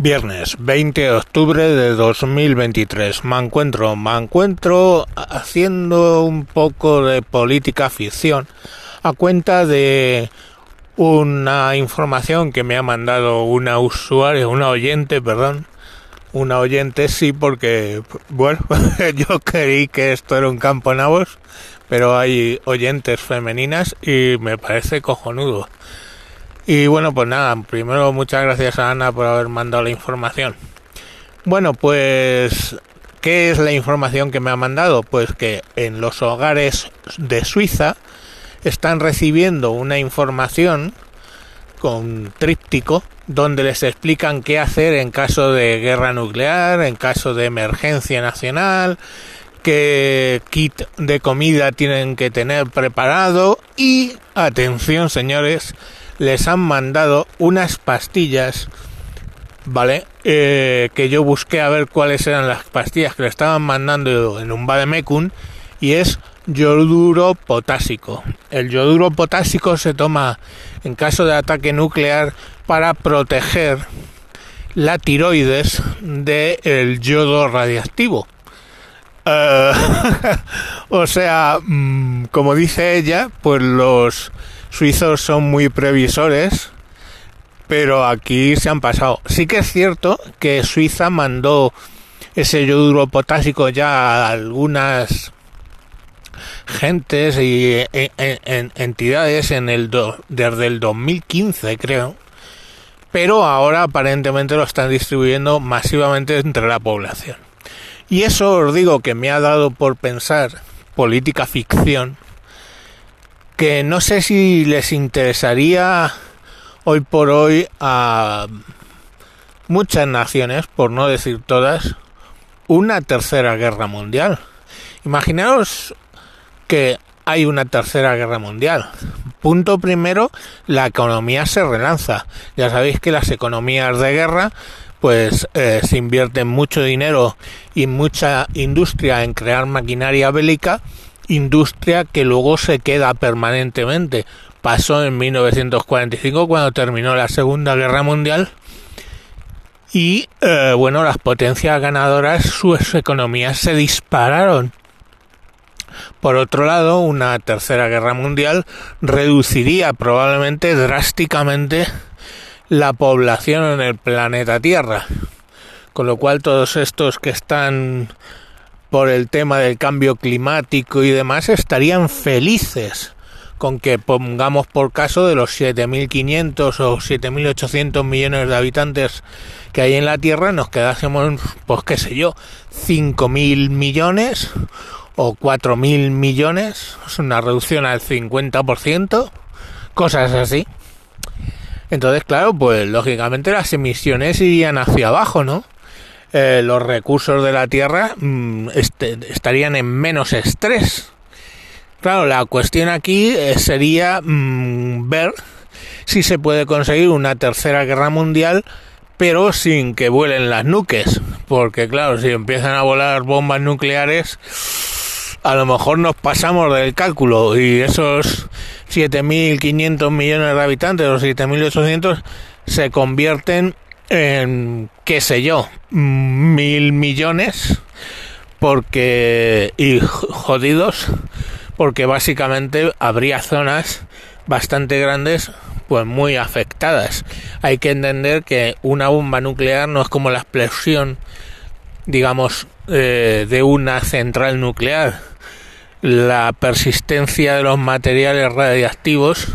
Viernes 20 de octubre de 2023. Me encuentro, me encuentro haciendo un poco de política ficción a cuenta de una información que me ha mandado una usuaria, una oyente, perdón. Una oyente sí, porque, bueno, yo creí que esto era un campo nabos, pero hay oyentes femeninas y me parece cojonudo. Y bueno, pues nada, primero muchas gracias a Ana por haber mandado la información. Bueno, pues, ¿qué es la información que me ha mandado? Pues que en los hogares de Suiza están recibiendo una información con tríptico donde les explican qué hacer en caso de guerra nuclear, en caso de emergencia nacional, qué kit de comida tienen que tener preparado y, atención señores, les han mandado unas pastillas, ¿vale? Eh, que yo busqué a ver cuáles eran las pastillas que le estaban mandando en un Bademecum y es yoduro potásico. El yoduro potásico se toma en caso de ataque nuclear para proteger la tiroides del yodo radiactivo. Eh, o sea, mm, como dice ella, pues los suizos son muy previsores, pero aquí se han pasado. Sí que es cierto que Suiza mandó ese yoduro potásico ya a algunas gentes y entidades en el desde el 2015 creo pero ahora aparentemente lo están distribuyendo masivamente entre la población y eso os digo que me ha dado por pensar política ficción que no sé si les interesaría hoy por hoy a muchas naciones, por no decir todas, una tercera guerra mundial. Imaginaos que hay una tercera guerra mundial. Punto primero, la economía se relanza. Ya sabéis que las economías de guerra pues eh, se invierte mucho dinero y mucha industria en crear maquinaria bélica industria que luego se queda permanentemente. Pasó en 1945 cuando terminó la Segunda Guerra Mundial y eh, bueno, las potencias ganadoras, sus economías se dispararon. Por otro lado, una tercera guerra mundial reduciría probablemente drásticamente la población en el planeta Tierra. Con lo cual todos estos que están por el tema del cambio climático y demás estarían felices con que pongamos por caso de los 7.500 o 7.800 millones de habitantes que hay en la Tierra nos quedásemos, pues qué sé yo, 5.000 millones o 4.000 millones, es una reducción al 50%, cosas así. Entonces, claro, pues lógicamente las emisiones irían hacia abajo, ¿no? Eh, los recursos de la Tierra mm, este, estarían en menos estrés. Claro, la cuestión aquí eh, sería mm, ver si se puede conseguir una tercera guerra mundial, pero sin que vuelen las nuques, porque claro, si empiezan a volar bombas nucleares, a lo mejor nos pasamos del cálculo y esos 7.500 millones de habitantes o 7.800 se convierten en, qué sé yo, mil millones, porque, y jodidos, porque básicamente habría zonas bastante grandes pues muy afectadas. Hay que entender que una bomba nuclear no es como la explosión, digamos, eh, de una central nuclear. La persistencia de los materiales radiactivos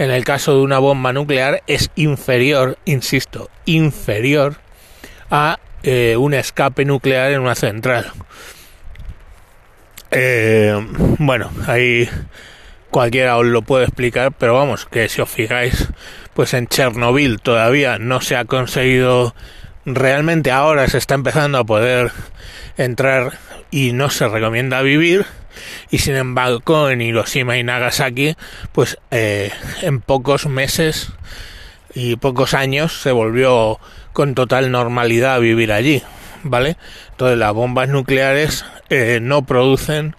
en el caso de una bomba nuclear es inferior, insisto, inferior a eh, un escape nuclear en una central. Eh, bueno, ahí cualquiera os lo puede explicar, pero vamos, que si os fijáis, pues en Chernobyl todavía no se ha conseguido, realmente ahora se está empezando a poder entrar y no se recomienda vivir y sin embargo en Hiroshima y Nagasaki pues eh, en pocos meses y pocos años se volvió con total normalidad a vivir allí vale entonces las bombas nucleares eh, no producen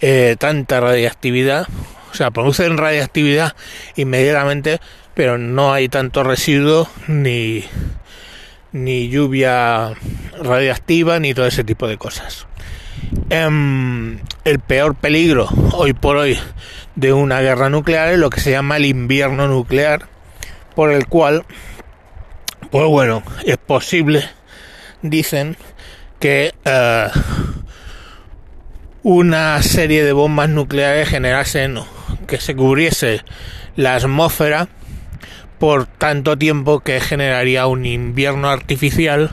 eh, tanta radiactividad o sea producen radiactividad inmediatamente pero no hay tanto residuo ni ni lluvia radiactiva, ni todo ese tipo de cosas. Em, el peor peligro hoy por hoy de una guerra nuclear es lo que se llama el invierno nuclear, por el cual, pues bueno, es posible, dicen, que eh, una serie de bombas nucleares generasen que se cubriese la atmósfera por tanto tiempo que generaría un invierno artificial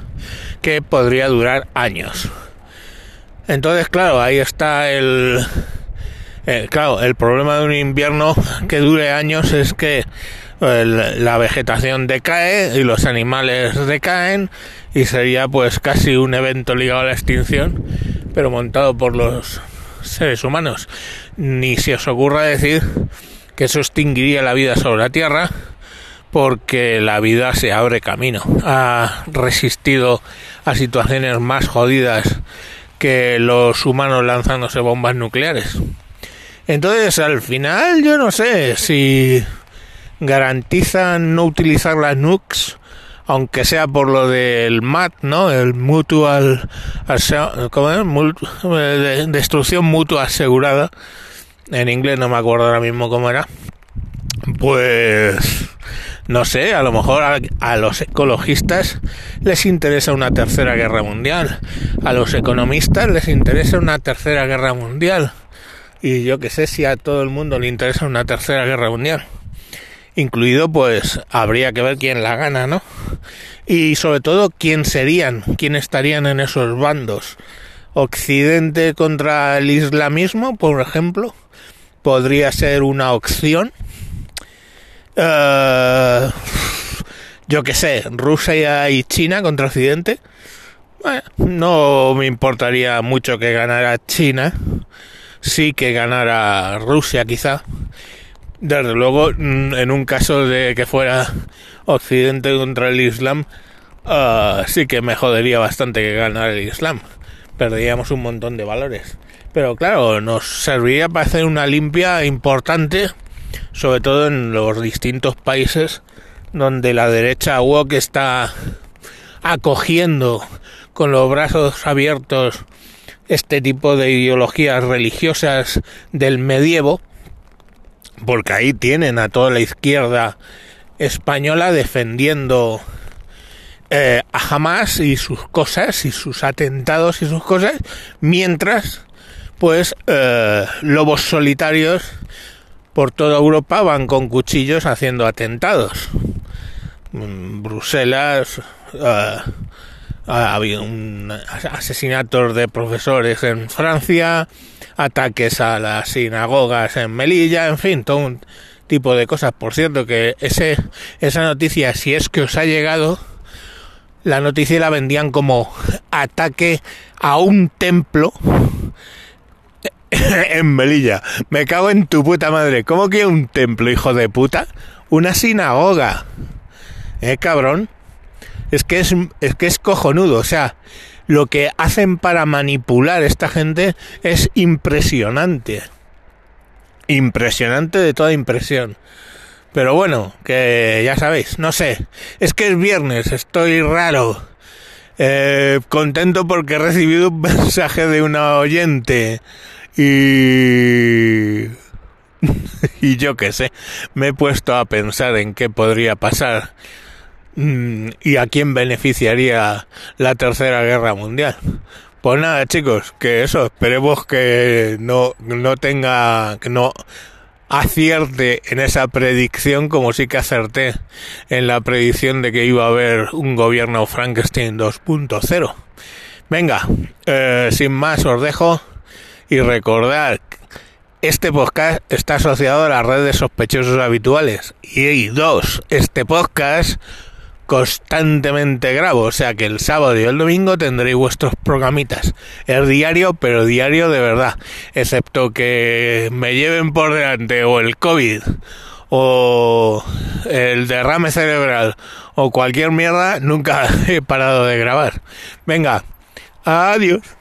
que podría durar años. Entonces, claro, ahí está el, claro, el problema de un invierno que dure años es que la vegetación decae y los animales decaen y sería pues casi un evento ligado a la extinción, pero montado por los seres humanos. Ni se os ocurra decir que eso extinguiría la vida sobre la Tierra, porque la vida se abre camino. Ha resistido a situaciones más jodidas que los humanos lanzándose bombas nucleares. Entonces, al final, yo no sé si garantizan no utilizar las nukes, aunque sea por lo del MAT, ¿no? El Mutual, ¿cómo es? Destrucción mutua asegurada. En inglés no me acuerdo ahora mismo cómo era. Pues no sé, a lo mejor a, los ecologistas les interesa una tercera guerra mundial, a los economistas les interesa una tercera guerra mundial, y yo que sé si a todo el mundo le interesa una tercera guerra mundial. Incluido, pues, habría que ver quién la gana, ¿no? Y sobre todo, quién serían, quién estarían en esos bandos. Occidente contra el islamismo, por ejemplo, podría ser una opción eh, yo que sé, Rusia y China contra Occidente. no me importaría mucho que ganara China. Sí que ganara Rusia quizá. Desde luego, mm, en un caso de que fuera Occidente contra el Islam, eh, sí que me jodería bastante que ganara el Islam. Perderíamos un montón de valores. Pero claro, nos serviría para hacer una limpia importante sobre todo en los distintos países donde la derecha woke está acogiendo con los brazos abiertos este tipo de ideologías religiosas del medievo, porque ahí tienen a toda la izquierda española defendiendo eh, a Hamas y sus cosas y sus atentados y sus cosas, mientras pues eh, lobos solitarios por toda Europa van con cuchillos haciendo atentados. En Bruselas uh, ha habido un asesinatos de profesores en Francia, ataques a las sinagogas en Melilla, en fin, todo un tipo de cosas. Por cierto, que ese, esa noticia, si es que os ha llegado, la noticia la vendían como ataque a un templo en Melilla. Me cago en tu puta madre. ¿Cómo que un templo, hijo de puta? Una sinagoga. ¿Eh, cabrón? Es que es, es que es cojonudo. O sea, lo que hacen para manipular esta gente es impresionante. Impresionante de toda impresión. Pero bueno, que ya sabéis, no sé. Es que es viernes, estoy raro. Eh, contento porque he recibido un mensaje de una oyente y... y yo qué sé, me he puesto a pensar en qué podría pasar mm, y a quién beneficiaría la tercera guerra mundial. Pues nada, chicos, que eso, esperemos que no, no tenga, que no acierte en esa predicción como sí que acerté en la predicción de que iba a haber un gobierno Frankenstein 2.0. Venga, eh, sin más os dejo y recordar, este podcast está asociado a la red de sospechosos habituales. Y dos, este podcast constantemente grabo, o sea que el sábado y el domingo tendréis vuestros programitas. Es diario, pero diario de verdad. Excepto que me lleven por delante o el COVID o el derrame cerebral o cualquier mierda, nunca he parado de grabar. Venga, adiós.